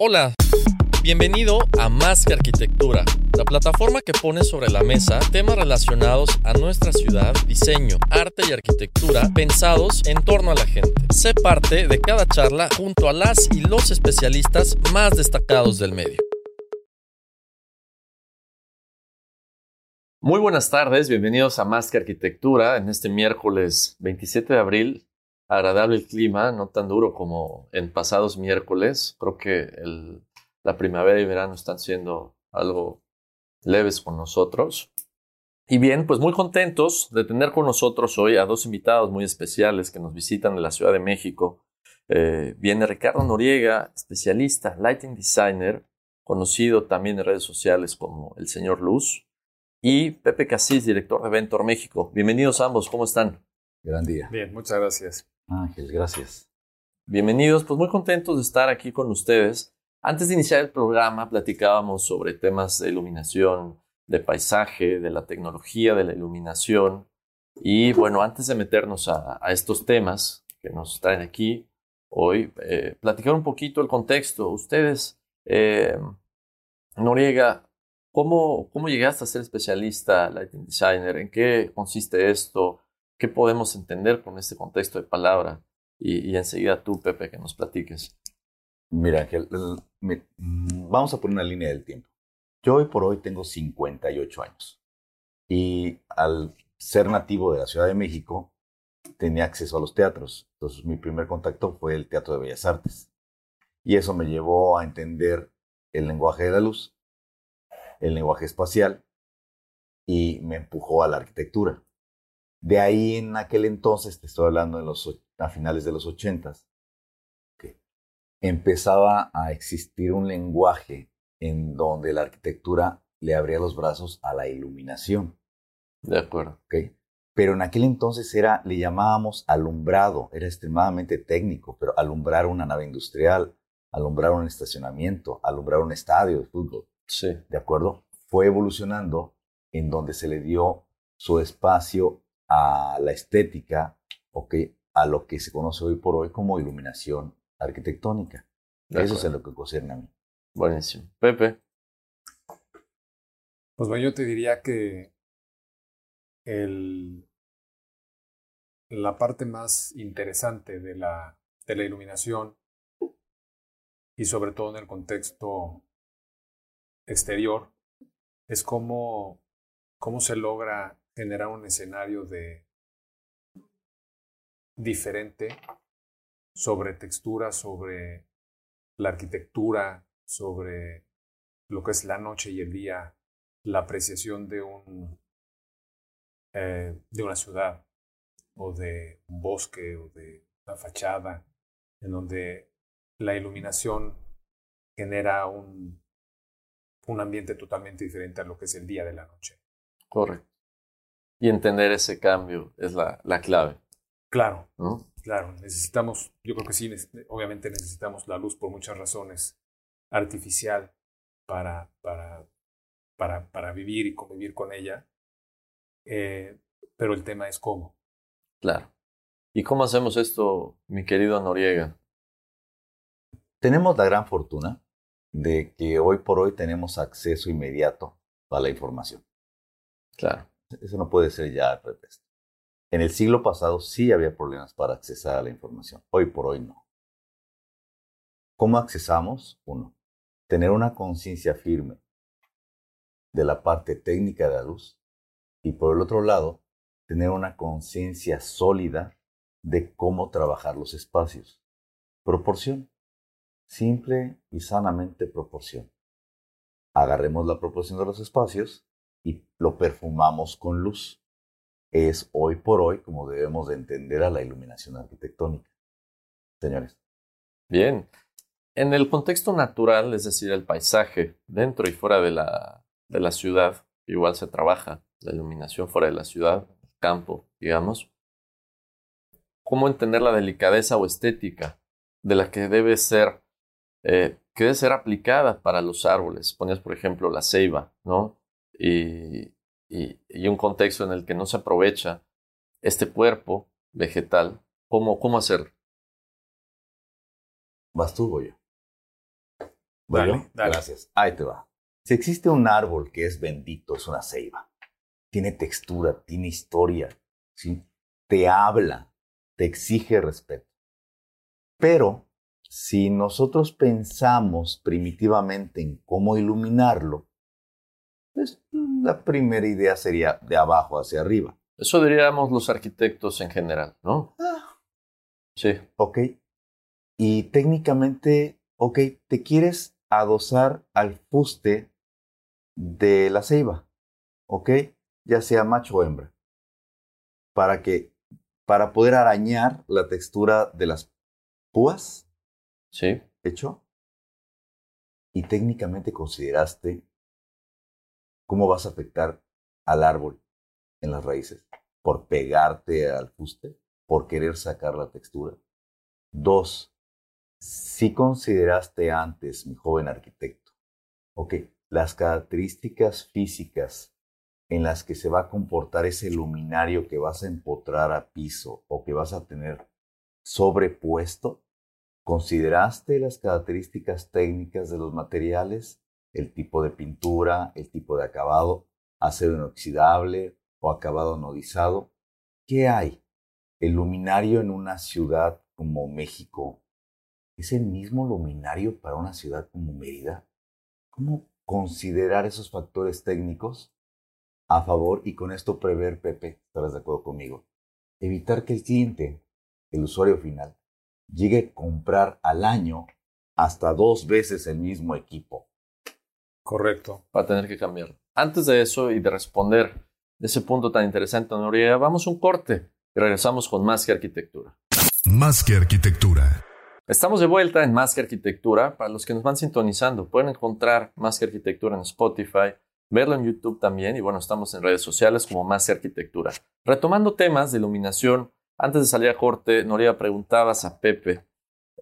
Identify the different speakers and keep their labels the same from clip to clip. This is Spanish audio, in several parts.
Speaker 1: Hola, bienvenido a Más que Arquitectura, la plataforma que pone sobre la mesa temas relacionados a nuestra ciudad, diseño, arte y arquitectura pensados en torno a la gente. Sé parte de cada charla junto a las y los especialistas más destacados del medio. Muy buenas tardes, bienvenidos a Más que Arquitectura en este miércoles 27 de abril. Agradable el clima, no tan duro como en pasados miércoles. Creo que el, la primavera y verano están siendo algo leves con nosotros. Y bien, pues muy contentos de tener con nosotros hoy a dos invitados muy especiales que nos visitan de la Ciudad de México. Eh, viene Ricardo Noriega, especialista, lighting designer, conocido también en redes sociales como el señor Luz, y Pepe Casís, director de Ventor México. Bienvenidos ambos, ¿cómo están?
Speaker 2: Gran día.
Speaker 3: Bien, muchas gracias.
Speaker 2: Ángel, gracias.
Speaker 1: Bienvenidos, pues muy contentos de estar aquí con ustedes. Antes de iniciar el programa, platicábamos sobre temas de iluminación, de paisaje, de la tecnología de la iluminación. Y bueno, antes de meternos a, a estos temas que nos traen aquí hoy, eh, platicar un poquito el contexto. Ustedes, eh, Noriega, ¿cómo, ¿cómo llegaste a ser especialista lighting designer? ¿En qué consiste esto? ¿Qué podemos entender con este contexto de palabra? Y, y enseguida tú, Pepe, que nos platiques.
Speaker 2: Mira, Ángel, vamos a poner una línea del tiempo. Yo hoy por hoy tengo 58 años y al ser nativo de la Ciudad de México tenía acceso a los teatros. Entonces mi primer contacto fue el Teatro de Bellas Artes y eso me llevó a entender el lenguaje de la luz, el lenguaje espacial y me empujó a la arquitectura. De ahí en aquel entonces, te estoy hablando de los, a finales de los 80, empezaba a existir un lenguaje en donde la arquitectura le abría los brazos a la iluminación.
Speaker 1: De acuerdo.
Speaker 2: ¿okay? Pero en aquel entonces era, le llamábamos alumbrado, era extremadamente técnico, pero alumbrar una nave industrial, alumbrar un estacionamiento, alumbrar un estadio de fútbol.
Speaker 1: Sí.
Speaker 2: ¿De acuerdo? Fue evolucionando en donde se le dio su espacio a la estética, ¿ok? a lo que se conoce hoy por hoy como iluminación arquitectónica.
Speaker 1: De
Speaker 2: Eso es
Speaker 1: acuerdo.
Speaker 2: en lo que concierne a mí.
Speaker 1: Buenísimo. Pepe.
Speaker 3: Pues bueno, yo te diría que el, la parte más interesante de la, de la iluminación y sobre todo en el contexto exterior es cómo, cómo se logra generar un escenario de diferente sobre textura, sobre la arquitectura, sobre lo que es la noche y el día, la apreciación de un eh, de una ciudad o de un bosque o de una fachada, en donde la iluminación genera un, un ambiente totalmente diferente a lo que es el día de la noche.
Speaker 1: Correcto. Y entender ese cambio es la, la clave,
Speaker 3: Claro,
Speaker 1: ¿no?
Speaker 3: Claro, necesitamos, yo creo que sí, obviamente necesitamos la luz por muchas razones artificial para, para, para, para vivir y convivir con ella, Eh, pero el tema es cómo.
Speaker 1: Claro. ¿Y cómo hacemos esto, mi querido Noriega?
Speaker 2: Tenemos la gran fortuna de que hoy por hoy tenemos acceso inmediato a la información.
Speaker 1: Claro.
Speaker 2: Eso no puede ser ya pretexto. En el siglo pasado sí había problemas para accesar a la información. Hoy por hoy no. ¿Cómo accesamos? Uno, tener una conciencia firme de la parte técnica de la luz y por el otro lado, tener una conciencia sólida de cómo trabajar los espacios. Proporción. Simple y sanamente proporción. Agarremos la proporción de los espacios y lo perfumamos con luz. Es hoy por hoy como debemos de entender a la iluminación arquitectónica. señores.
Speaker 1: Bien. En el contexto natural, es decir, el paisaje, dentro y fuera de la, de la ciudad, igual se trabaja la iluminación fuera de la ciudad, campo, digamos. ¿Cómo entender la delicadeza o estética de la que debe ser, eh, que debe ser aplicada para los árboles? Ponías, por ejemplo, la ceiba, ¿no? Y, y, y un contexto en el que no se aprovecha este cuerpo vegetal, ¿cómo, cómo hacerlo?
Speaker 2: ¿Vas tú o yo?
Speaker 3: Dale,
Speaker 2: Bueno,
Speaker 3: dale.
Speaker 2: gracias. Ahí te va. Si existe un árbol que es bendito, es una ceiba. Tiene textura, tiene historia, ¿sí? te habla, te exige respeto. Pero si nosotros pensamos primitivamente en cómo iluminarlo, pues la primera idea sería de abajo hacia arriba.
Speaker 1: Eso diríamos los arquitectos en general, ¿no? Sí,
Speaker 2: ¿Ok? Y técnicamente, ok, te quieres adosar al fuste de la ceiba, ¿ok? Ya sea macho o hembra. Para que, para poder arañar la textura de las púas,
Speaker 1: sí.
Speaker 2: hecho. Y técnicamente consideraste cómo vas a afectar al árbol en las raíces por pegarte al fuste, por querer sacar la textura. Dos, si consideraste antes, mi joven arquitecto, ok, las características físicas en las que se va a comportar ese luminario que vas a empotrar a piso o que vas a tener sobrepuesto, ¿consideraste las características técnicas de los materiales? El tipo de pintura, el tipo de acabado, acero inoxidable o acabado anodizado. ¿Qué hay? El luminario en una ciudad como México es el mismo luminario para una ciudad como Mérida. ¿Cómo considerar esos factores técnicos a favor y con esto prever, Pepe, estarás de acuerdo conmigo? Evitar que el cliente, el usuario final, llegue a comprar al año hasta dos veces el mismo equipo.
Speaker 3: Correcto.
Speaker 1: Va a tener que cambiar. Antes de eso y de responder ese punto tan interesante, Noriega, vamos a un corte y regresamos con más que arquitectura.
Speaker 4: Más que arquitectura.
Speaker 1: Estamos de vuelta en Más que Arquitectura. Para los que nos van sintonizando, pueden encontrar Más que Arquitectura en Spotify, verlo en YouTube también y bueno, estamos en redes sociales como Más que Arquitectura. Retomando temas de iluminación, antes de salir a corte, Noriega preguntabas a Pepe,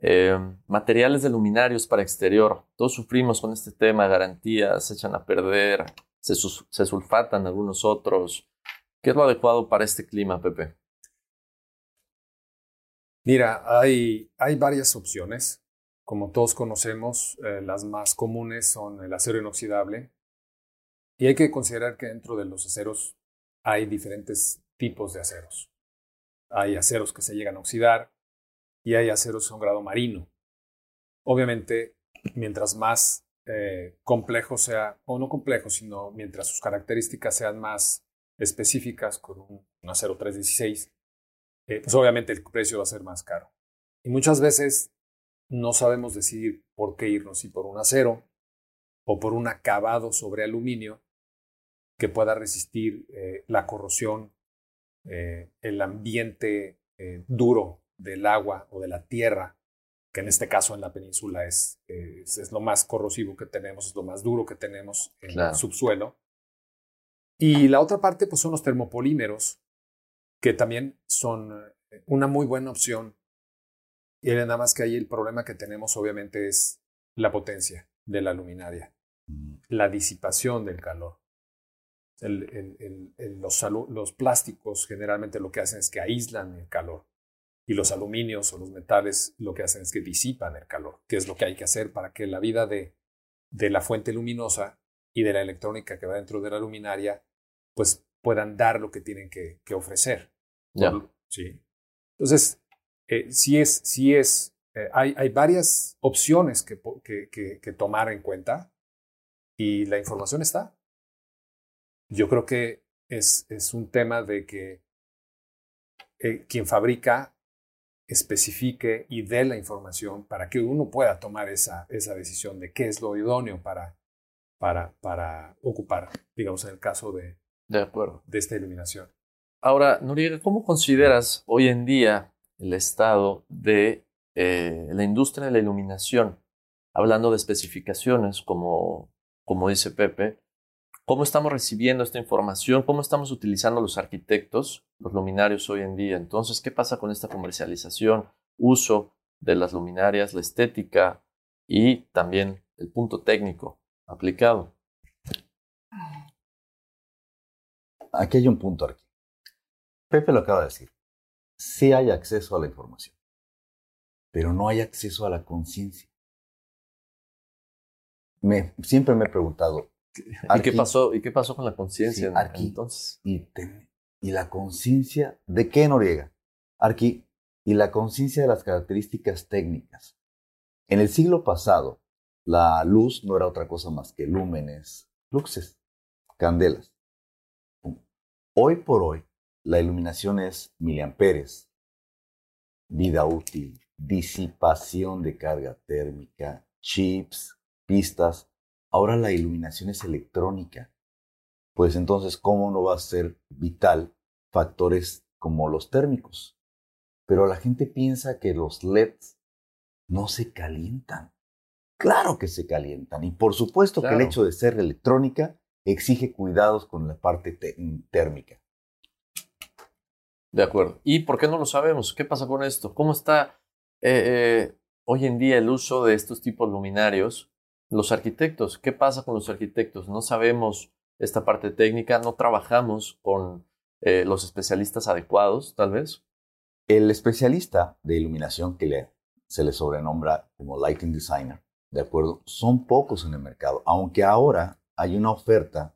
Speaker 1: eh, materiales de luminarios para exterior. Todos sufrimos con este tema, garantías, se echan a perder, se, se sulfatan algunos otros. ¿Qué es lo adecuado para este clima, Pepe?
Speaker 3: Mira, hay, hay varias opciones. Como todos conocemos, eh, las más comunes son el acero inoxidable. Y hay que considerar que dentro de los aceros hay diferentes tipos de aceros. Hay aceros que se llegan a oxidar y hay aceros un grado marino. Obviamente, mientras más eh, complejo sea, o no complejo, sino mientras sus características sean más específicas con un, un acero 316, eh, pues obviamente el precio va a ser más caro. Y muchas veces no sabemos decidir por qué irnos, si por un acero o por un acabado sobre aluminio que pueda resistir eh, la corrosión, eh, el ambiente duro del agua o de la tierra, que en este caso en la península es, es, es lo más corrosivo que tenemos, es lo más duro que tenemos en
Speaker 1: Claro.
Speaker 3: el subsuelo. Y la otra parte pues son los termopolímeros, que también son eh, una muy buena opción. Y nada más que ahí el problema que tenemos obviamente es la potencia de la luminaria, la disipación del calor. El- el- el- el- los, los plásticos generalmente lo que hacen es que aíslan el calor y los aluminios o los metales lo que hacen es que disipan el calor, que es lo que hay que hacer para que la vida de, de la fuente luminosa y de la electrónica que va dentro de la luminaria pues puedan dar lo que tienen que, que ofrecer.
Speaker 1: Ya.
Speaker 3: Por- Sí. Entonces, eh, sí es, sí es, eh, hay, hay varias opciones que, que- que tomar en cuenta y la información está. Yo creo que es, es un tema de que eh, quien fabrica especifique y dé la información para que uno pueda tomar esa, esa decisión de qué es lo idóneo para, para, para ocupar, digamos, en el caso de,
Speaker 1: De acuerdo.
Speaker 3: de esta iluminación.
Speaker 1: Ahora, Noriega, ¿cómo consideras hoy en día el estado de eh, la industria de la iluminación, hablando de especificaciones, como, como dice Pepe, cómo estamos recibiendo esta información, cómo estamos utilizando los arquitectos, los luminarios hoy en día. Entonces, ¿qué pasa con esta comercialización, uso de las luminarias, la estética y también el punto técnico aplicado?
Speaker 2: Aquí hay un punto aquí. Pepe lo acaba de decir. Sí hay acceso a la información, pero no hay acceso a la conciencia. Siempre me he preguntado.
Speaker 1: ¿Y qué pasó, ¿y qué pasó con la conciencia
Speaker 2: sí,
Speaker 1: entonces?
Speaker 2: Y, y la conciencia, ¿de qué Noriega? Arqui, y la conciencia de las características técnicas. En el siglo pasado, la luz no era otra cosa más que lúmenes, luxes, candelas. Hoy por hoy, la iluminación es miliamperes, vida útil, disipación de carga térmica, chips, pistas. Ahora la iluminación es electrónica. Pues entonces, ¿cómo no va a ser vital factores como los térmicos? Pero la gente piensa que los LEDs no se calientan. Claro que se calientan. Y por supuesto que el hecho de ser electrónica exige cuidados con la parte térmica.
Speaker 1: De acuerdo. ¿Y por qué no lo sabemos? ¿Qué pasa con esto? ¿Cómo está eh, eh, hoy en día el uso de estos tipos luminarios? Los arquitectos, ¿qué pasa con los arquitectos? No sabemos esta parte técnica, no trabajamos con eh, los especialistas adecuados, tal vez.
Speaker 2: El especialista de iluminación que se le sobrenombra como lighting designer, ¿de acuerdo? Son pocos en el mercado, aunque ahora hay una oferta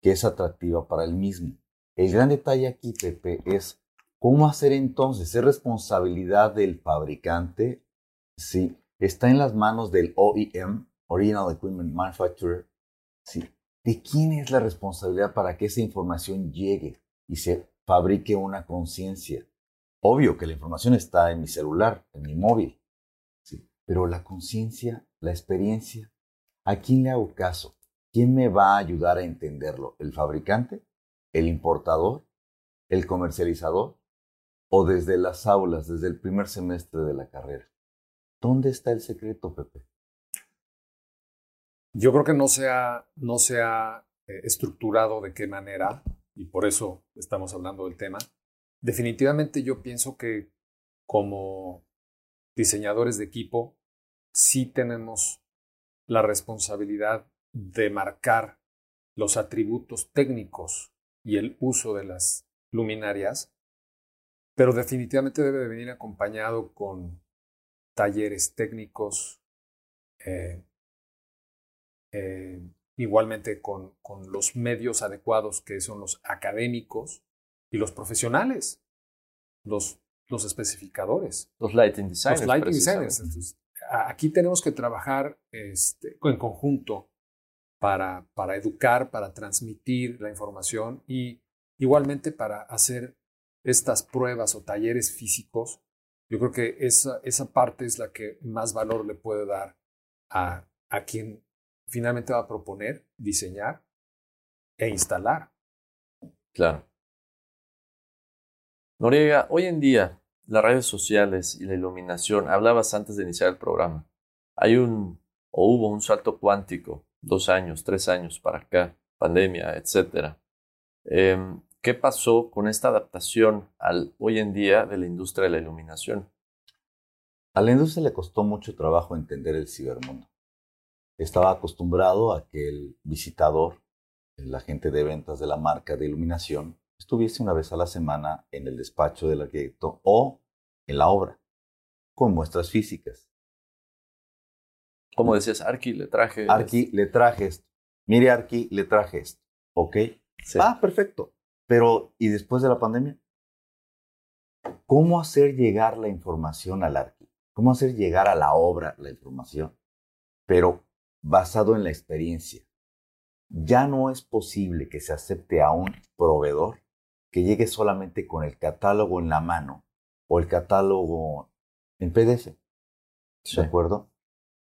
Speaker 2: que es atractiva para el mismo. El gran detalle aquí, Pepe, es ¿Cómo hacer entonces? ¿Es responsabilidad del fabricante? Sí. ¿Está en las manos del OEM, Original Equipment Manufacturer? Sí. ¿De quién es la responsabilidad para que esa información llegue y se fabrique una conciencia? Obvio que la información está en mi celular, en mi móvil. Sí. Pero la conciencia, la experiencia, ¿a quién le hago caso? ¿Quién me va a ayudar a entenderlo? ¿El fabricante? ¿El importador? ¿El comercializador? o desde las aulas, desde el primer semestre de la carrera. ¿Dónde está el secreto, Pepe?
Speaker 3: Yo creo que no se ha, no se ha eh, estructurado de qué manera, y por eso estamos hablando del tema. Definitivamente yo pienso que como diseñadores de equipo, sí tenemos la responsabilidad de marcar los atributos técnicos y el uso de las luminarias pero definitivamente debe de venir acompañado con talleres técnicos, eh, eh, igualmente con, con, los medios adecuados que son los académicos y los profesionales, los, los especificadores.
Speaker 1: Los lighting designers.
Speaker 3: Los lighting designers. aquí tenemos que trabajar este, en conjunto para, para educar, para transmitir la información y igualmente para hacer estas pruebas o talleres físicos, yo creo que esa, esa parte es la que más valor le puede dar a, a quien finalmente va a proponer, diseñar e instalar.
Speaker 1: Claro. Noriega, hoy en día las redes sociales y la iluminación, hablabas antes de iniciar el programa, hay un o hubo un salto cuántico, dos años, tres años para acá, pandemia, etc. ¿Qué pasó con esta adaptación al hoy en día de la industria de la iluminación?
Speaker 2: A la industria le costó mucho trabajo entender el cibermundo. Estaba acostumbrado a que el visitador, el agente de ventas de la marca de iluminación, estuviese una vez a la semana en el despacho del arquitecto o en la obra, con muestras físicas.
Speaker 1: Como decías, Arqui, le traje.
Speaker 2: Arqui, le traje esto. Mire, Arqui, le traje esto. ¿Ok? Ah, perfecto. Pero, ¿y después de la pandemia? ¿Cómo hacer llegar la información al arqui? ¿Cómo hacer llegar a la obra la información? Pero basado en la experiencia. Ya no es posible que se acepte a un proveedor que llegue solamente con el catálogo en la mano o el catálogo en PDF. ¿De acuerdo?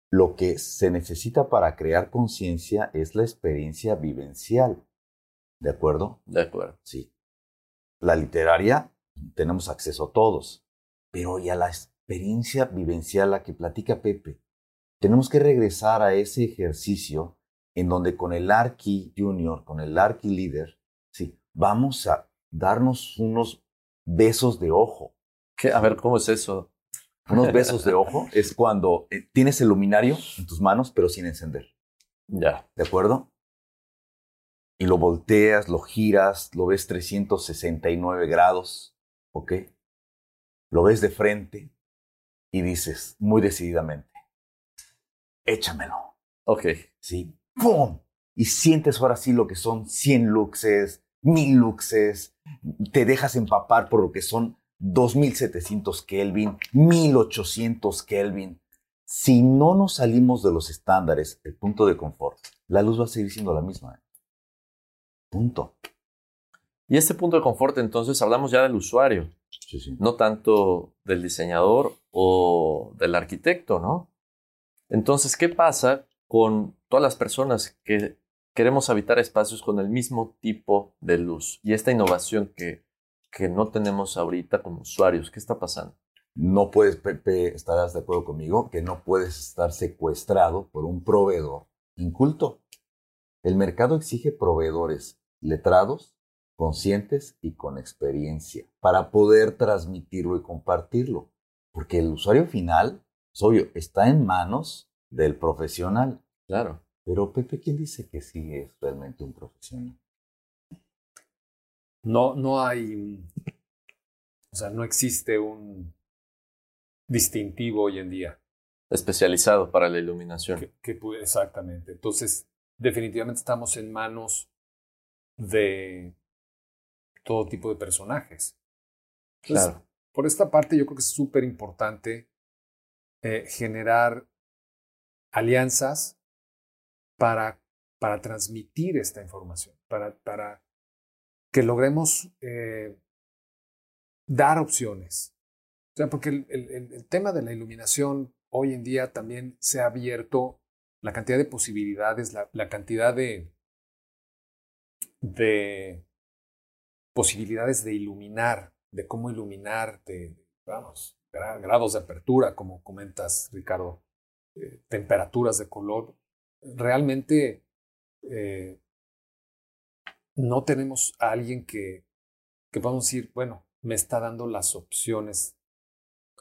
Speaker 2: Lo que se necesita para crear conciencia es la experiencia vivencial. ¿De acuerdo?
Speaker 1: De acuerdo.
Speaker 2: Sí. La literaria tenemos acceso a todos, pero ya la, experiencia vivencial la que platica Pepe. Tenemos que regresar a ese ejercicio en donde con el Arqui Junior, con el Arqui Líder, sí, vamos a darnos unos besos de ojo.
Speaker 1: ¿Qué? A ver, ¿cómo es eso?
Speaker 2: Unos besos de ojo es cuando eh, tienes el luminario en tus manos, pero sin encender.
Speaker 1: Ya.
Speaker 2: ¿De acuerdo? Y lo volteas, lo giras, lo ves 369 grados, ¿ok? Lo ves de frente y dices muy decididamente, échamelo.
Speaker 1: Ok.
Speaker 2: Sí. ¡Pum! Y sientes ahora sí lo que son 100 luxes, 1000 luxes, te dejas empapar por lo que son 2700 Kelvin, 1800 Kelvin. Si no nos salimos de los estándares, el punto de confort, la luz va a seguir siendo la misma. ¿eh? Punto.
Speaker 1: Y este punto de confort, entonces, hablamos ya del usuario,
Speaker 2: Sí, sí.
Speaker 1: no tanto del diseñador o del arquitecto, ¿no? Entonces, ¿qué pasa con todas las personas que queremos habitar espacios con el mismo tipo de luz y esta innovación que, que no tenemos ahorita como usuarios? ¿Qué está pasando?
Speaker 2: No puedes, Pepe, estarás de acuerdo conmigo, que no puedes estar secuestrado por un proveedor inculto. El mercado exige proveedores letrados, conscientes y con experiencia para poder transmitirlo y compartirlo. Porque el usuario final, es obvio, está en manos del profesional.
Speaker 1: Claro.
Speaker 2: Pero Pepe, ¿quién dice que sí es realmente un profesional?
Speaker 3: No, no hay, o sea, no existe un distintivo hoy en día.
Speaker 1: Especializado para la iluminación.
Speaker 3: Que, que pu- exactamente. Entonces, definitivamente estamos en manos de todo tipo de personajes. Entonces,
Speaker 1: Claro.
Speaker 3: por esta parte yo creo que es súper importante eh, generar alianzas para, para transmitir esta información, para, para que logremos eh, dar opciones. O sea, porque el, el- el- tema de la iluminación hoy en día también se ha abierto la cantidad de posibilidades, la, la cantidad de, de posibilidades de iluminar, de cómo iluminar, de, vamos, grados de apertura, como comentas, Ricardo, eh, temperaturas de color. Realmente eh, no tenemos a alguien que, que podamos decir, bueno, me está dando las opciones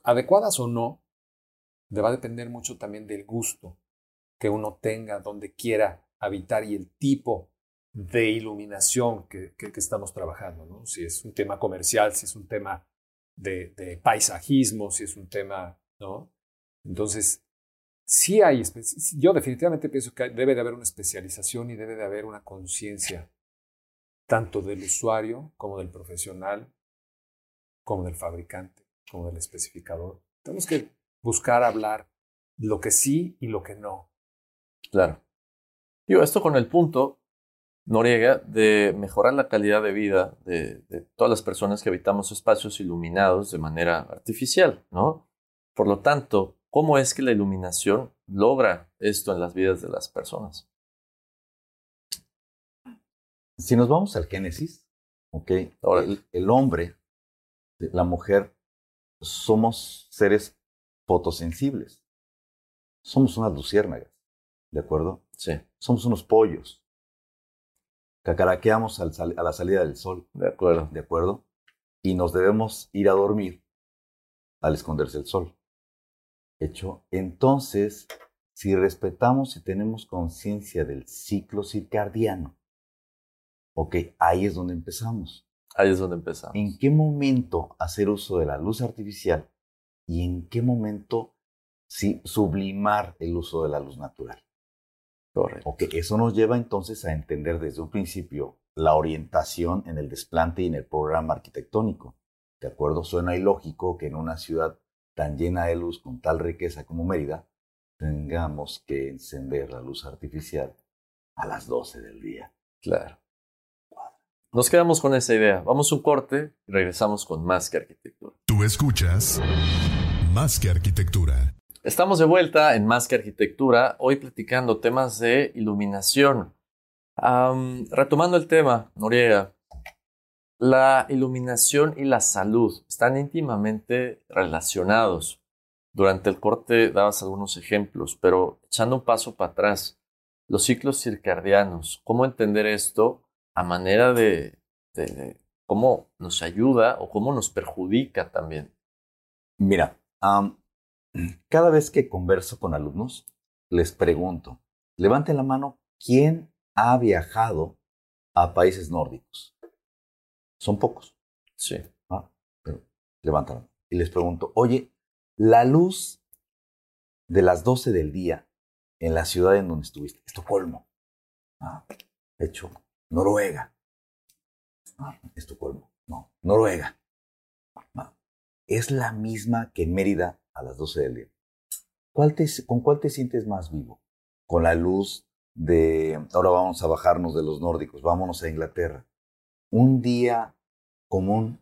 Speaker 3: adecuadas o no, va a depender mucho también del gusto que uno tenga, donde quiera habitar y el tipo de iluminación que, que- que estamos trabajando, ¿no? Si es un tema comercial, si es un tema de, de paisajismo, si es un tema, ¿no? Entonces, sí hay, yo definitivamente pienso que debe de haber una especialización y debe de haber una conciencia tanto del usuario como del profesional, como del fabricante, como del especificador. Tenemos que buscar hablar lo que sí y lo que no.
Speaker 1: Claro. Digo, esto con el punto, Noriega, de mejorar la calidad de vida de, de todas las personas que habitamos espacios iluminados de manera artificial, ¿no? Por lo tanto, ¿cómo es que la iluminación logra esto en las vidas de las personas?
Speaker 2: Si nos vamos al Génesis, ¿ok? El, el hombre, la mujer, somos seres fotosensibles. Somos unas luciérnagas, ¿de acuerdo?
Speaker 1: Sí,
Speaker 2: Somos unos pollos. Cacaraqueamos al sal- a la salida del sol,
Speaker 1: de acuerdo.
Speaker 2: ¿de acuerdo? Y nos debemos ir a dormir al esconderse el sol. Hecho. Entonces, si respetamos y tenemos conciencia del ciclo circadiano, ok, ahí es donde empezamos.
Speaker 1: Ahí es donde empezamos.
Speaker 2: ¿En qué momento hacer uso de la luz artificial y en qué momento sí, sublimar el uso de la luz natural?
Speaker 1: Correcto.
Speaker 2: Ok, eso nos lleva entonces a entender desde un principio la orientación en el desplante y en el programa arquitectónico. ¿De acuerdo? Suena ilógico que en una ciudad tan llena de luz, con tal riqueza como Mérida, tengamos que encender la luz artificial a las 12 del día.
Speaker 1: Claro. Nos quedamos con esa idea. Vamos a un corte y regresamos con más que arquitectura.
Speaker 4: Tú escuchas Más que Arquitectura.
Speaker 1: Estamos de vuelta en Más que Arquitectura, hoy platicando temas de iluminación. Am, retomando el tema, Noriega, la iluminación y la salud están íntimamente relacionados. Durante el corte dabas algunos ejemplos, pero echando un paso para atrás, los ciclos circadianos, ¿cómo entender esto a manera de, de, cómo nos ayuda o cómo nos perjudica también?
Speaker 2: Mira, cada vez que converso con alumnos, les pregunto, levanten la mano, ¿quién ha viajado a países nórdicos? Son pocos.
Speaker 1: Sí.
Speaker 2: Ah, pero levantan. Y les pregunto, oye, la luz de las 12 del día en la ciudad en donde estuviste, Estocolmo. Ah, hecho, Noruega. Ah, Estocolmo. No, Noruega. Ah, es la misma que Mérida a las 12 del día. ¿Con cuál te sientes más vivo? Con la luz de, ahora vamos a bajarnos de los nórdicos, vámonos a Inglaterra. Un día común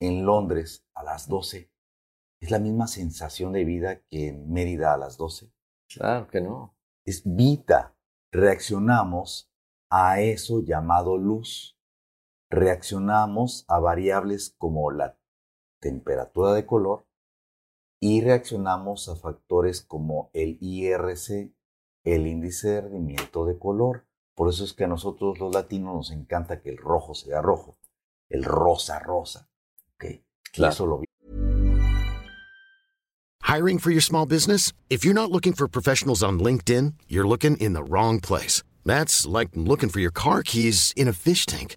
Speaker 2: en Londres a las 12 es la misma sensación de vida que en Mérida a las 12.
Speaker 1: Claro que no.
Speaker 2: Es vida. Reaccionamos a eso llamado luz. Reaccionamos a variables como la temperatura de color y reaccionamos a factores como el IRC, el índice de rendimiento de color. Por eso es que a nosotros los latinos nos encanta que el rojo sea rojo, el rosa rosa. ¿okay? Claro. Eso lo
Speaker 5: Hiring for your small business? If you're not looking for professionals on LinkedIn, you're looking in the wrong place. That's like looking for your car keys in a fish tank.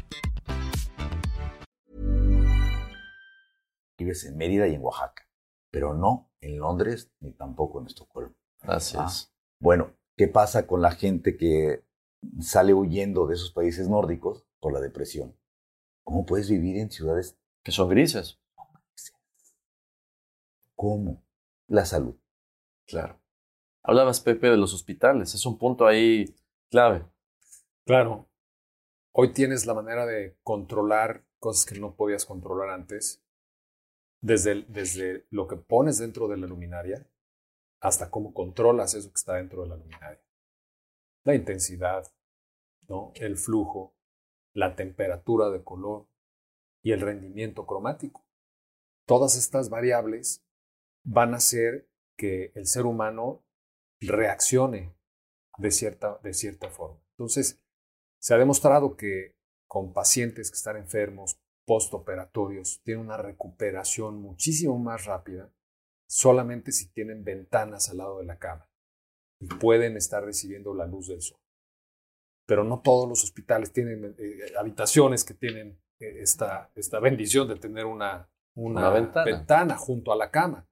Speaker 2: Vives en Mérida y en Oaxaca, pero no en Londres ni tampoco en Estocolmo.
Speaker 1: Así
Speaker 2: Ah,
Speaker 1: es.
Speaker 2: Bueno, ¿qué pasa con la gente que sale huyendo de esos países nórdicos por la depresión? ¿Cómo puedes vivir en ciudades?
Speaker 1: Que son grises.
Speaker 2: ¿Cómo? La salud.
Speaker 1: Claro. Hablabas, Pepe, de los hospitales. Es un punto ahí clave.
Speaker 3: Claro. Hoy tienes la manera de controlar cosas que no podías controlar antes, desde, desde lo que pones dentro de la luminaria hasta cómo controlas eso que está dentro de la luminaria. La intensidad, ¿no? el flujo, la temperatura de color y el rendimiento cromático. Todas estas variables van a hacer que el ser humano reaccione de cierta, de cierta forma. Entonces, se ha demostrado que con pacientes que están enfermos, postoperatorios, tienen una recuperación muchísimo más rápida solamente si tienen ventanas al lado de la cama y pueden estar recibiendo la luz del sol. Pero no todos los hospitales tienen eh, habitaciones que tienen eh, esta, esta bendición de tener una, una,
Speaker 1: Una ventana.
Speaker 3: ventana junto a la cama.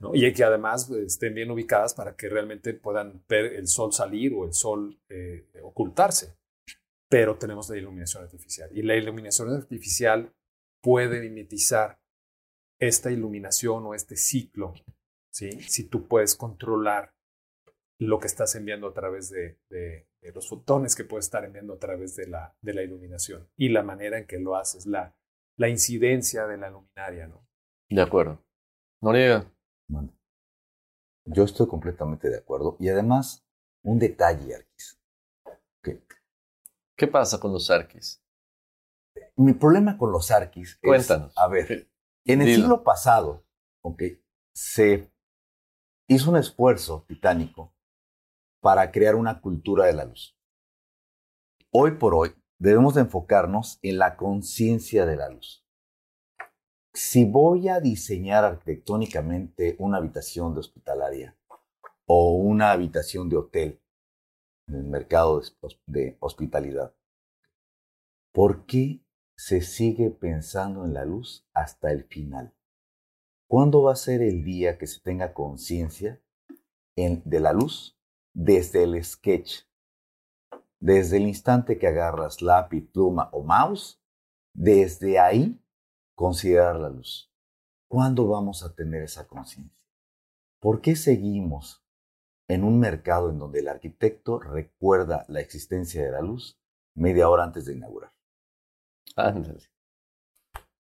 Speaker 3: ¿no? Y que además eh, estén bien ubicadas para que realmente puedan ver el sol salir o el sol eh, ocultarse. Pero tenemos la iluminación artificial. Y la iluminación artificial puede mimetizar esta iluminación o este ciclo, ¿sí? si tú puedes controlar lo que estás enviando a través de, de- de los fotones que puedes estar enviando a través de la, de la iluminación y la manera en que lo haces, la, la incidencia de la luminaria. ¿no?
Speaker 1: De acuerdo. Noriega.
Speaker 2: Bueno, yo estoy completamente de acuerdo. Y además, un detalle, Arquis. que
Speaker 1: ¿Qué pasa con los arquis?
Speaker 2: Mi problema con los Arquis es, a ver, en el
Speaker 1: Dilo.
Speaker 2: siglo pasado, ok, se hizo un esfuerzo titánico para crear una cultura de la luz. Hoy por hoy debemos de enfocarnos en la conciencia de la luz. Si voy a diseñar arquitectónicamente una habitación de hospitalaria o una habitación de hotel en el mercado de, hos- de hospitalidad, ¿por qué se sigue pensando en la luz hasta el final. ¿Cuándo va a ser el día que se tenga conciencia de la luz? Desde el sketch. Desde el instante que agarras lápiz, pluma o mouse, desde ahí considerar la luz. ¿Cuándo vamos a tener esa conciencia? ¿Por qué seguimos en un mercado en donde el arquitecto recuerda la existencia de la luz media hora antes de inaugurar?
Speaker 1: Ándale.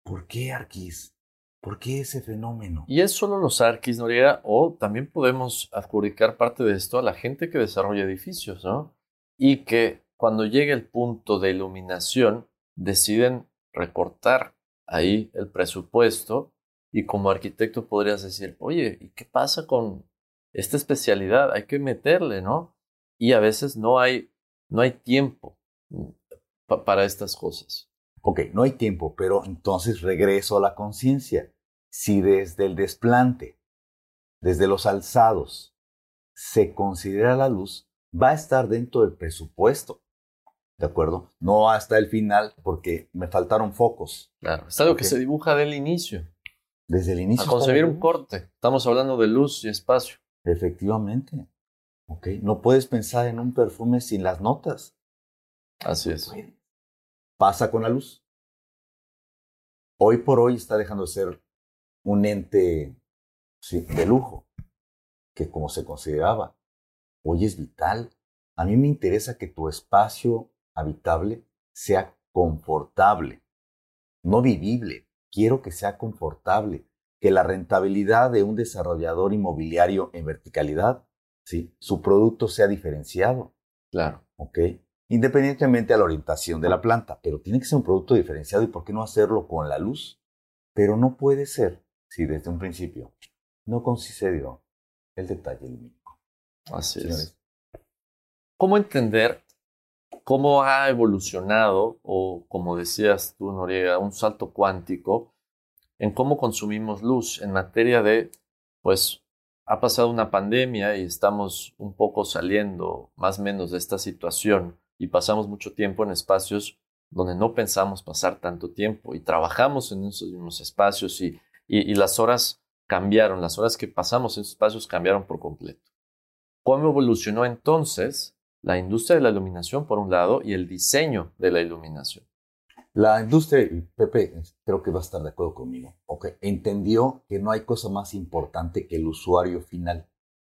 Speaker 2: ¿Por qué Arquis? ¿Por qué ese fenómeno?
Speaker 1: Y es solo los Arquis, Noriega, o también podemos adjudicar parte de esto a la gente que desarrolla edificios, ¿no? Y que cuando llegue el punto de iluminación deciden recortar ahí el presupuesto y como arquitecto podrías decir, oye, ¿y qué pasa con esta especialidad? Hay que meterle, ¿no? Y a veces no hay, no hay tiempo mm, para estas cosas.
Speaker 2: Ok, no hay tiempo, pero entonces regreso a la conciencia. Si desde el desplante, desde los alzados, se considera la luz, va a estar dentro del presupuesto. ¿De acuerdo? No hasta el final, porque me faltaron focos.
Speaker 1: Claro, es algo que se dibuja del inicio.
Speaker 2: Desde el inicio.
Speaker 1: A concebir un corte. Estamos hablando de luz y espacio.
Speaker 2: Efectivamente. Ok, no puedes pensar en un perfume sin las notas.
Speaker 1: Así es
Speaker 2: pasa con la luz. Hoy por hoy está dejando de ser un ente de lujo, que como se consideraba, hoy es vital. A mí me interesa que tu espacio habitable sea confortable, no vivible. Quiero que sea confortable, que la rentabilidad de un desarrollador inmobiliario en verticalidad, ¿sí? su producto sea diferenciado.
Speaker 1: Claro.
Speaker 2: ¿Ok? independientemente de la orientación de la planta, pero tiene que ser un producto diferenciado y por qué no hacerlo con la luz. Pero no puede ser si desde un principio no consideró el detalle lumínico.
Speaker 1: Así es. ¿Cómo entender cómo ha evolucionado, o como decías tú, Noriega, un salto cuántico en cómo consumimos luz en materia de, pues, ha pasado una pandemia y estamos un poco saliendo más o menos de esta situación y pasamos mucho tiempo en espacios donde no pensamos pasar tanto tiempo y trabajamos en esos mismos espacios y, y, las horas cambiaron, las horas que pasamos en esos espacios cambiaron por completo. ¿Cómo evolucionó entonces la industria de la iluminación por un lado y el diseño de la iluminación?
Speaker 2: La industria, Pepe, creo que va a estar de acuerdo conmigo, okay, entendió que no hay cosa más importante que el usuario final,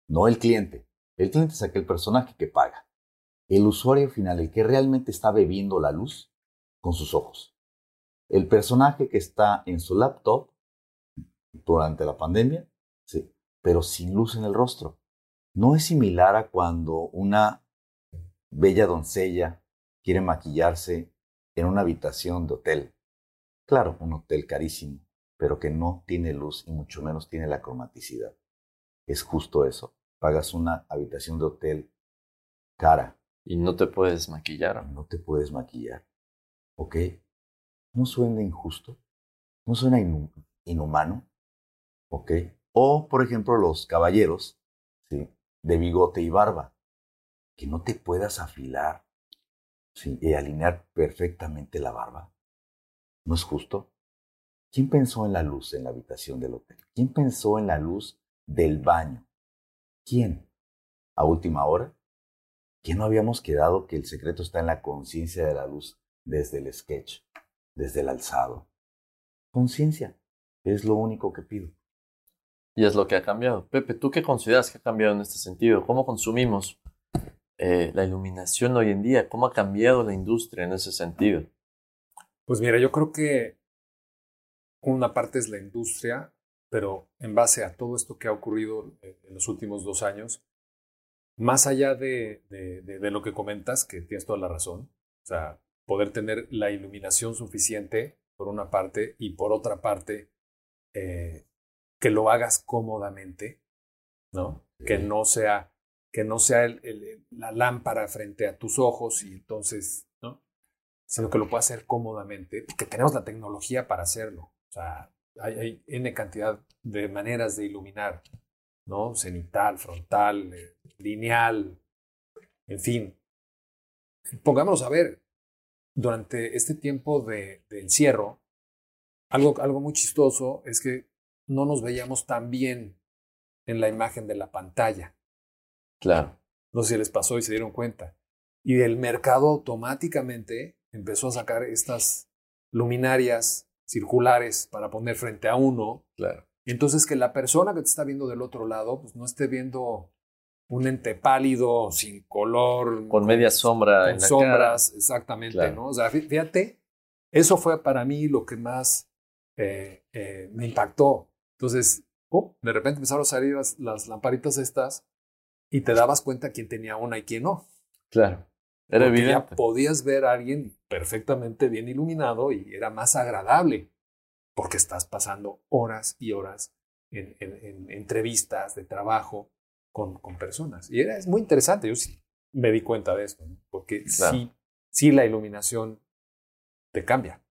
Speaker 2: no el cliente. El cliente es aquel personaje que paga el usuario final, el que realmente está bebiendo la luz con sus ojos. El personaje que está en su laptop durante la pandemia, sí, pero sin luz en el rostro. No es similar a cuando una bella doncella quiere maquillarse en una habitación de hotel. Claro, un hotel carísimo, pero que no tiene luz y mucho menos tiene la cromaticidad. Es justo eso. Pagas una habitación de hotel cara,
Speaker 1: y no te puedes maquillar.
Speaker 2: No te puedes maquillar. ¿Ok? ¿No suena injusto? ¿No suena inhumano? ¿Ok? O, por ejemplo, los caballeros, ¿sí? De bigote y barba. Que no te puedas afilar, Y alinear perfectamente la barba. ¿No es justo? ¿Quién pensó en la luz en la habitación del hotel? ¿Quién pensó en la luz del baño? ¿Quién? ¿A última hora? ¿Qué no habíamos quedado que el secreto está en la conciencia de la luz desde el sketch, desde el alzado? Conciencia, es lo único que pido.
Speaker 1: Y es lo que ha cambiado. Pepe, ¿tú qué consideras que ha cambiado en este sentido? ¿Cómo consumimos eh, la iluminación hoy en día? ¿Cómo ha cambiado la industria en ese sentido?
Speaker 3: Pues mira, yo creo que una parte es la industria, pero en base a todo esto que ha ocurrido en los últimos dos años, más allá de, lo que comentas, que tienes toda la razón, o sea, poder tener la iluminación suficiente, por una parte, y por otra parte, eh, que lo hagas cómodamente, ¿no? Que no sea, que no sea la lámpara frente a tus ojos y entonces, ¿no? Sino que lo puedas hacer cómodamente, que tenemos la tecnología para hacerlo. O sea, hay, hay N cantidad de maneras de iluminar ¿no? Cenital, frontal, lineal, en fin. Pongámonos a ver, durante este tiempo de, de encierro, algo, algo muy chistoso es que no nos veíamos tan bien en la imagen de la pantalla.
Speaker 1: Claro.
Speaker 3: No sé si les pasó y se dieron cuenta. Y el mercado automáticamente empezó a sacar estas luminarias circulares para poner frente a uno.
Speaker 1: Claro.
Speaker 3: Entonces que la persona que te está viendo del otro lado, pues no esté viendo un ente pálido, sin color.
Speaker 1: Con media sombra
Speaker 3: con
Speaker 1: en la
Speaker 3: sombras, exactamente,
Speaker 1: Claro.
Speaker 3: ¿no? O sea, fí- fíjate, eso fue para mí lo que más eh, eh, me impactó. Entonces, de repente empezaron a salir las, las lamparitas estas y te dabas cuenta quién tenía una y quién no.
Speaker 1: Claro. Era
Speaker 3: Porque ya
Speaker 1: evidente.
Speaker 3: podías ver a alguien perfectamente bien iluminado y era más agradable porque estás pasando horas y horas en, en- en entrevistas de trabajo con, con personas. Y era, es muy interesante. Yo sí me di cuenta de esto, ¿no? porque
Speaker 1: Claro.
Speaker 3: sí, sí la iluminación te cambia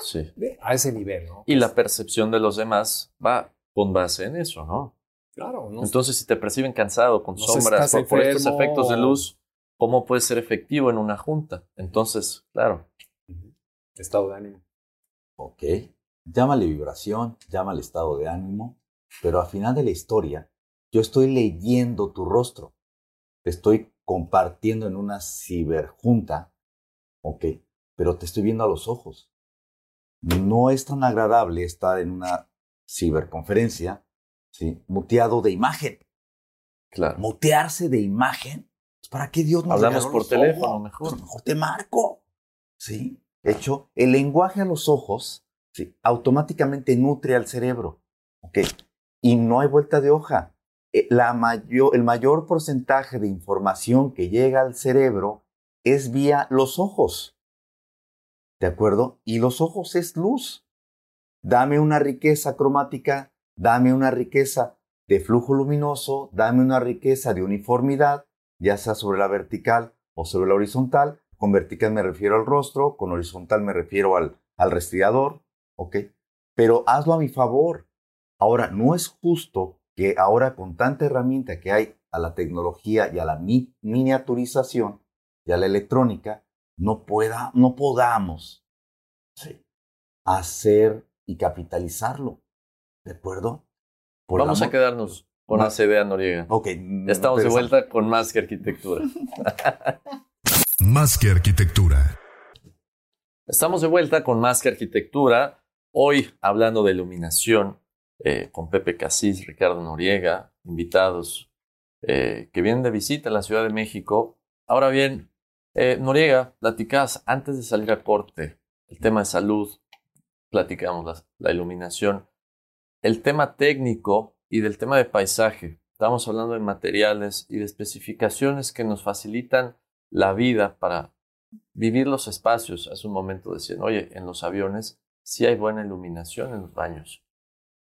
Speaker 1: Sí.
Speaker 3: a ese nivel. ¿no?
Speaker 1: Y la percepción de los demás va con base en eso, ¿no?
Speaker 3: Claro, no,
Speaker 1: Entonces, si te perciben cansado, con
Speaker 3: No
Speaker 1: sombras, por, por estos efectos de luz, ¿cómo puede ser efectivo en una junta? Entonces, claro,
Speaker 3: estado de ánimo.
Speaker 2: Ok. Llámale vibración, llámale estado de ánimo, pero al final de la historia, yo estoy leyendo tu rostro. Te estoy compartiendo en una ciberjunta, ok, pero te estoy viendo a los ojos. No es tan agradable estar en una ciberconferencia, ¿sí? Muteado de imagen.
Speaker 1: claro.
Speaker 2: Mutearse de imagen. pues, ¿Para qué Dios nos
Speaker 1: Hablamos por
Speaker 2: los
Speaker 1: teléfono,
Speaker 2: ojos?
Speaker 1: mejor.
Speaker 2: Pues mejor te marco. ¿Sí? De hecho, el lenguaje a los ojos ¿sí? automáticamente nutre al cerebro. ¿Ok? Y no hay vuelta de hoja. Eh, La mayor, el mayor porcentaje de información que llega al cerebro es vía los ojos. ¿De acuerdo? Y los ojos es luz. Dame una riqueza cromática, dame una riqueza de flujo luminoso, dame una riqueza de uniformidad, ya sea sobre la vertical o sobre la horizontal. Con vertical me refiero al rostro, con horizontal me refiero al, al respirador, ¿ok? Pero hazlo a mi favor. Ahora, no es justo que ahora con tanta herramienta que hay a la tecnología y a la mi- miniaturización y a la electrónica, no, pueda, no podamos hacer y capitalizarlo. ¿De acuerdo? Por
Speaker 1: Vamos a quedarnos con esa idea, Noriega.
Speaker 2: Ok.
Speaker 1: Ya estamos de vuelta con más que arquitectura.
Speaker 4: Más que arquitectura.
Speaker 1: Estamos de vuelta con más que arquitectura. Hoy hablando de iluminación eh, con Pepe Casís, Ricardo Noriega, invitados eh, que vienen de visita a la Ciudad de México. Ahora bien, eh, Noriega, platicabas antes de salir a corte el tema de salud, platicamos la, la iluminación, el tema técnico y del tema de paisaje. Estamos hablando de materiales y de especificaciones que nos facilitan la vida para vivir los espacios. Hace un momento decían, oye, en los aviones sí hay buena iluminación en los baños.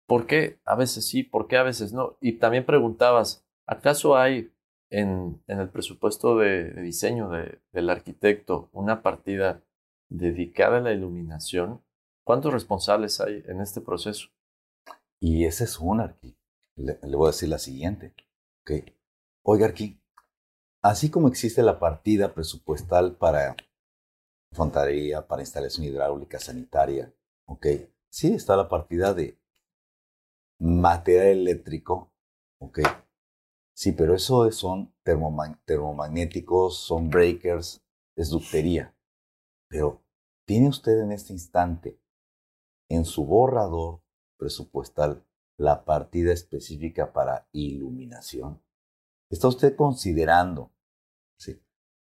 Speaker 1: ¿Por qué a veces sí? ¿Por qué a veces no? Y también preguntabas, ¿acaso hay en, el presupuesto de, diseño de- del arquitecto una partida dedicada a la iluminación? ¿Cuántos responsables hay en este proceso?
Speaker 2: Y ese es un Arqui. Le, voy a decir la siguiente. Ok. Oiga, Arqui, así como existe la partida presupuestal para fontanería, para instalación hidráulica sanitaria, ok, sí está la partida de material eléctrico, ok. Sí, pero eso es- son termoma- termomagnéticos, son breakers, es ductería. Pero, ¿tiene usted en este instante en su borrador presupuestal la partida específica para iluminación? ¿Está usted considerando sí,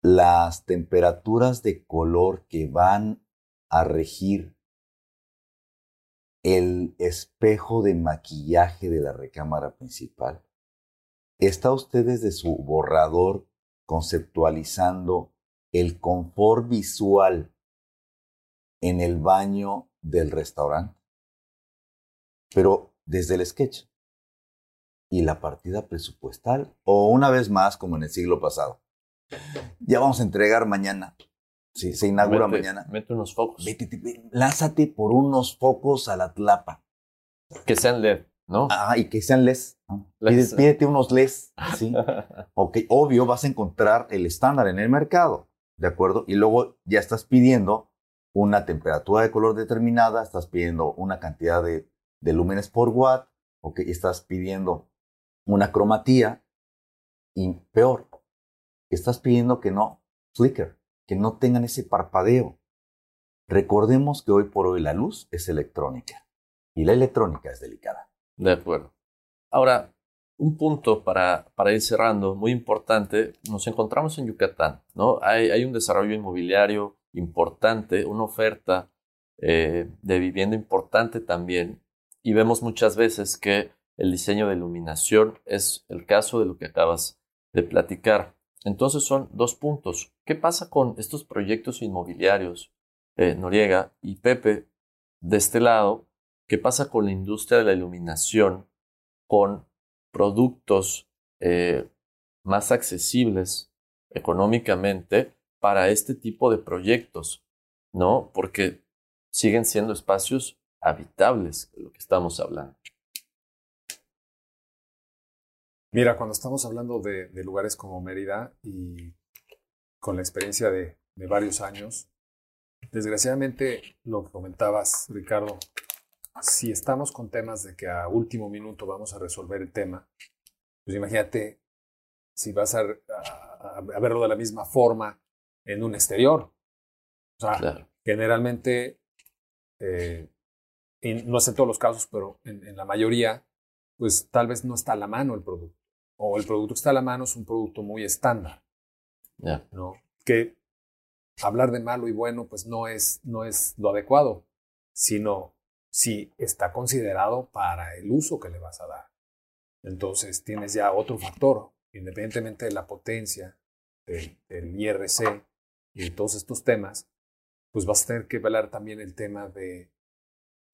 Speaker 2: las temperaturas de color que van a regir el espejo de maquillaje de la recámara principal? ¿Está usted desde su borrador conceptualizando el confort visual en el baño del restaurante? Pero desde el sketch y la partida presupuestal, o una vez más como en el siglo pasado. Ya vamos a entregar mañana. Sí, se inaugura
Speaker 1: Mete-
Speaker 2: mañana.
Speaker 1: Mete unos focos.
Speaker 2: Vete, te- lánzate por unos focos a la tlapa.
Speaker 1: Que sean LED, ¿no?
Speaker 2: Ah, y que sean. ¿no?
Speaker 1: Les.
Speaker 2: Pide- Pídete unos LES. ¿sí? Ok, obvio vas a encontrar el estándar en el mercado. ¿de acuerdo? Y luego ya estás pidiendo una temperatura de color determinada, estás pidiendo una cantidad de, de lúmenes por watt, ¿ok? Estás pidiendo una cromatía y peor, estás pidiendo que no flicker, que no tengan ese parpadeo. Recordemos que hoy por hoy la luz es electrónica y la electrónica es delicada.
Speaker 1: De acuerdo. Ahora, un punto para, para ir cerrando, muy importante, nos encontramos en Yucatán, ¿no? Hay, hay un desarrollo inmobiliario importante, una oferta eh, de vivienda importante también, y vemos muchas veces que el diseño de iluminación es el caso de lo que acabas de platicar. Entonces son dos puntos. ¿Qué pasa con estos proyectos inmobiliarios, eh, Noriega y Pepe, de este lado? ¿Qué pasa con la industria de la iluminación, con productos eh, más accesibles económicamente para este tipo de proyectos? ¿No? Porque siguen siendo espacios habitables, de lo que estamos hablando.
Speaker 3: Mira, cuando estamos hablando de, lugares como Mérida y con la experiencia de, varios años, desgraciadamente lo que comentabas, Ricardo, si estamos con temas de que a último minuto vamos a resolver el tema, pues imagínate si vas a, verlo de la misma forma en un exterior. O sea, generalmente, eh, no es en todos los casos, pero en, en, la mayoría, pues tal vez no está a la mano el producto o el producto que está a la mano es un producto muy estándar. ¿no? Que hablar de malo y bueno, pues no es, no es lo adecuado, sino si está considerado para el uso que le vas a dar. Entonces tienes ya otro factor, independientemente de la potencia del, del IRC y de todos estos temas, pues vas a tener que velar también el tema de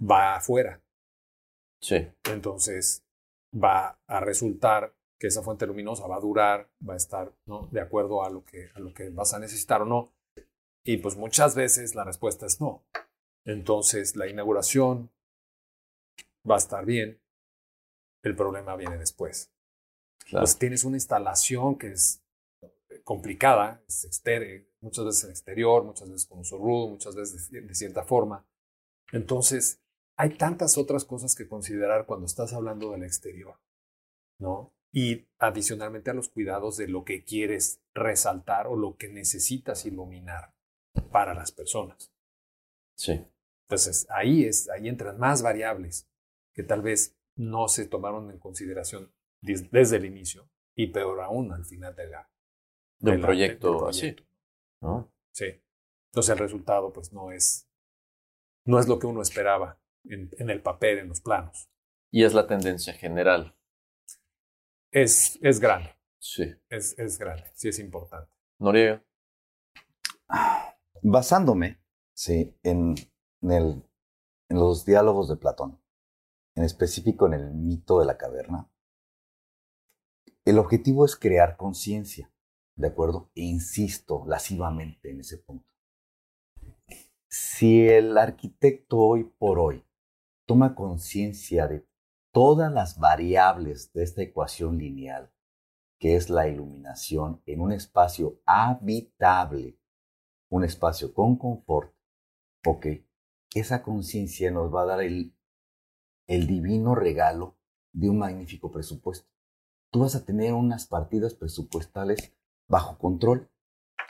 Speaker 3: va afuera.
Speaker 1: Sí.
Speaker 3: Entonces va a resultar que esa fuente luminosa va a durar, va a estar ¿no? de acuerdo a lo, que, a lo que vas a necesitar o no. Y pues muchas veces la respuesta es no. Entonces la inauguración va a estar bien, el problema viene después. Pues tienes una instalación que es complicada, es muchas veces en exterior, muchas veces con uso rudo, muchas veces de cierta forma. Entonces, hay tantas otras cosas que considerar cuando estás hablando del exterior, ¿no? y adicionalmente a los cuidados de lo que quieres resaltar o lo que necesitas iluminar para las personas.
Speaker 1: Sí.
Speaker 3: Entonces, ahí, es, ahí entran más variables que tal vez no se tomaron en consideración desde el inicio y peor aún al final de la,
Speaker 1: del, proyecto, así. ¿no?
Speaker 3: Sí. Entonces el resultado pues no es, no es lo que uno esperaba en, en el papel, en los planos.
Speaker 1: Y es la tendencia general
Speaker 3: es, es grande.
Speaker 1: Sí.
Speaker 3: Es, es grande, sí es importante.
Speaker 1: Noriega.
Speaker 2: Basándome sí, en, en, el, en los diálogos de Platón, en específico en el mito de la caverna, el objetivo es crear conciencia, ¿de acuerdo? E insisto lascivamente en ese punto. Si el arquitecto hoy por hoy toma conciencia de todas las variables de esta ecuación lineal, que es la iluminación en un espacio habitable, un espacio con confort, ok, esa conciencia nos va a dar el, el divino regalo de un magnífico presupuesto. Tú vas a tener unas partidas presupuestales bajo control.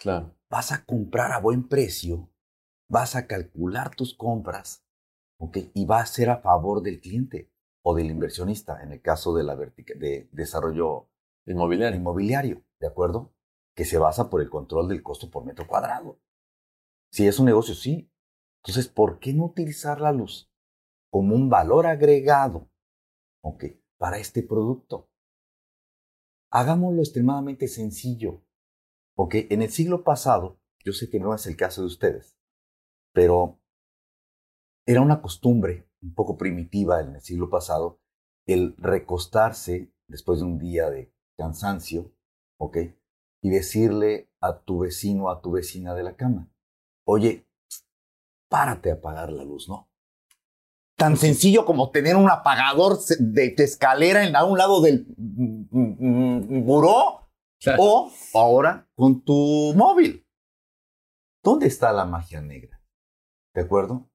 Speaker 1: Claro.
Speaker 2: Vas a comprar a buen precio, vas a calcular tus compras, ¿ok? Y va a ser a favor del cliente o del inversionista, en el caso de, la de desarrollo
Speaker 1: inmobiliario.
Speaker 2: inmobiliario, ¿de acuerdo? Que se basa por el control del costo por metro cuadrado. Si es un negocio, sí. Entonces, ¿por qué no utilizar la luz como un valor agregado okay, para este producto? Hagámoslo extremadamente sencillo. porque En el siglo pasado, yo sé que no es el caso de ustedes, pero era una costumbre un poco primitiva en el siglo pasado, el recostarse después de un día de cansancio, ¿ok? Y decirle a tu vecino, a tu vecina de la cama, oye, párate a apagar la luz, ¿no? Tan sencillo como tener un apagador de, escalera en, a un lado del buró o ahora con tu móvil. ¿Dónde está la magia negra? ¿De acuerdo?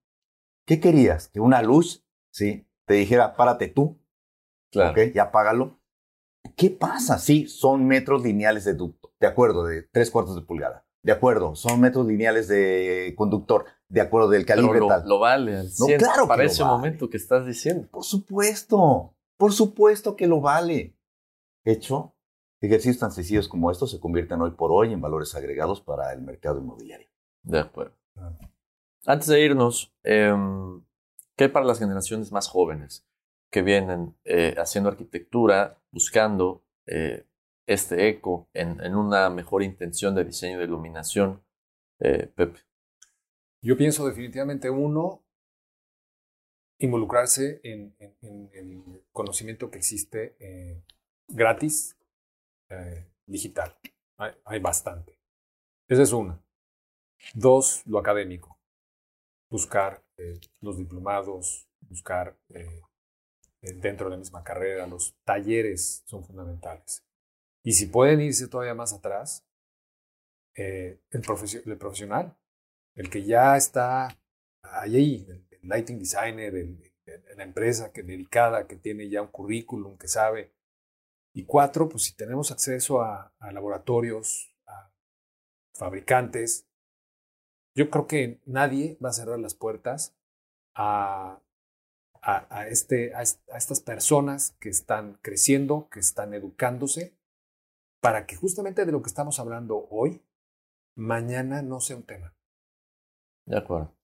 Speaker 2: ¿Qué querías? Que una luz, ¿sí? Te dijera, párate tú,
Speaker 1: Claro.
Speaker 2: ¿ok? Y apágalo. ¿Qué pasa? Sí, son metros lineales de ducto, de acuerdo, de tres cuartos de pulgada. De acuerdo, son metros lineales de conductor, de acuerdo, del
Speaker 1: Pero
Speaker 2: calibre
Speaker 1: lo,
Speaker 2: tal.
Speaker 1: lo vale al
Speaker 2: No,
Speaker 1: 100
Speaker 2: claro que
Speaker 1: para
Speaker 2: lo
Speaker 1: ese
Speaker 2: vale.
Speaker 1: momento que estás diciendo.
Speaker 2: Por supuesto, por supuesto que lo vale. Hecho, ejercicios tan sencillos como estos se convierten hoy por hoy en valores agregados para el mercado inmobiliario.
Speaker 1: De acuerdo. Antes de irnos, em, ¿qué para las generaciones más jóvenes que vienen eh, haciendo arquitectura, buscando eh, este eco en, una mejor intención de diseño de iluminación? Eh, Pepe.
Speaker 3: Yo pienso definitivamente, uno, involucrarse en, el conocimiento que existe gratis, digital. Hay bastante. Esa es una. Dos, lo académico. Buscar eh, los diplomados, buscar eh, eh, dentro de la misma carrera, los talleres son fundamentales. Y si pueden irse todavía más atrás, eh, el, profesio- el profesional, el que ya está ahí, el, el lighting designer, el- la empresa que dedicada, que tiene ya un currículum, que sabe. Y cuatro, pues si tenemos acceso a, a laboratorios, a fabricantes, yo creo que nadie va a cerrar las puertas a, a, a este, a, a estas personas que están creciendo, que están educándose, para que justamente de lo que estamos hablando hoy, mañana no sea un tema.
Speaker 1: De acuerdo.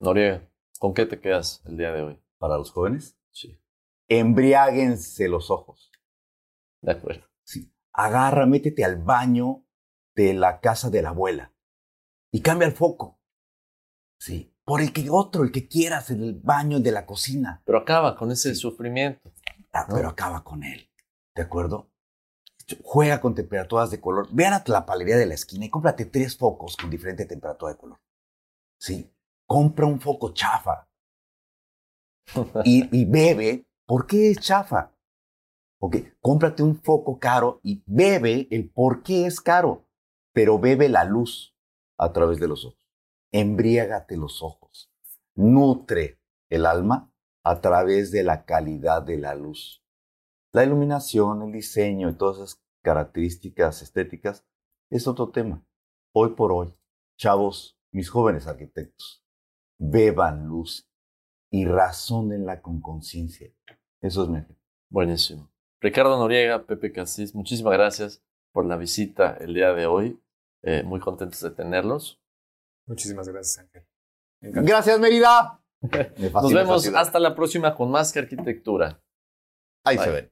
Speaker 1: Noriega, ¿con qué te quedas el día de hoy?
Speaker 2: Para los jóvenes,
Speaker 1: Sí,
Speaker 2: embriáguense los ojos.
Speaker 1: de acuerdo.
Speaker 2: Sí. Agarra, métete al baño de la casa de la abuela y cambia el foco. Sí. Por el que otro, el que quieras, en el baño de la cocina.
Speaker 1: Pero acaba con ese sufrimiento.
Speaker 2: Ah,
Speaker 1: ¿No?
Speaker 2: Pero acaba con él. ¿De acuerdo? Juega con temperaturas de color. Ve a la palería de la esquina y cómprate tres focos con diferente temperatura de color. Sí. Compra un foco chafa y, y bebe. ¿Por qué es chafa? Ok, cómprate un foco caro y bebe el por qué es caro, pero bebe la luz a través de los ojos. Embriágate los ojos. Nutre el alma a través de la calidad de la luz. La iluminación, el diseño y todas esas características estéticas es otro tema. Hoy por hoy, chavos, mis jóvenes arquitectos, beban luz y razónenla con conciencia. Eso es mejor.
Speaker 1: Buenísimo. Ricardo Noriega, Pepe Casís, muchísimas gracias por la visita el día de hoy. Eh, muy contentos de tenerlos.
Speaker 3: Muchísimas gracias, Ángel.
Speaker 2: Gracias, Mérida. Me
Speaker 1: Nos vemos hasta la próxima con más que arquitectura.
Speaker 2: Ahí
Speaker 1: Bye.
Speaker 2: se ven.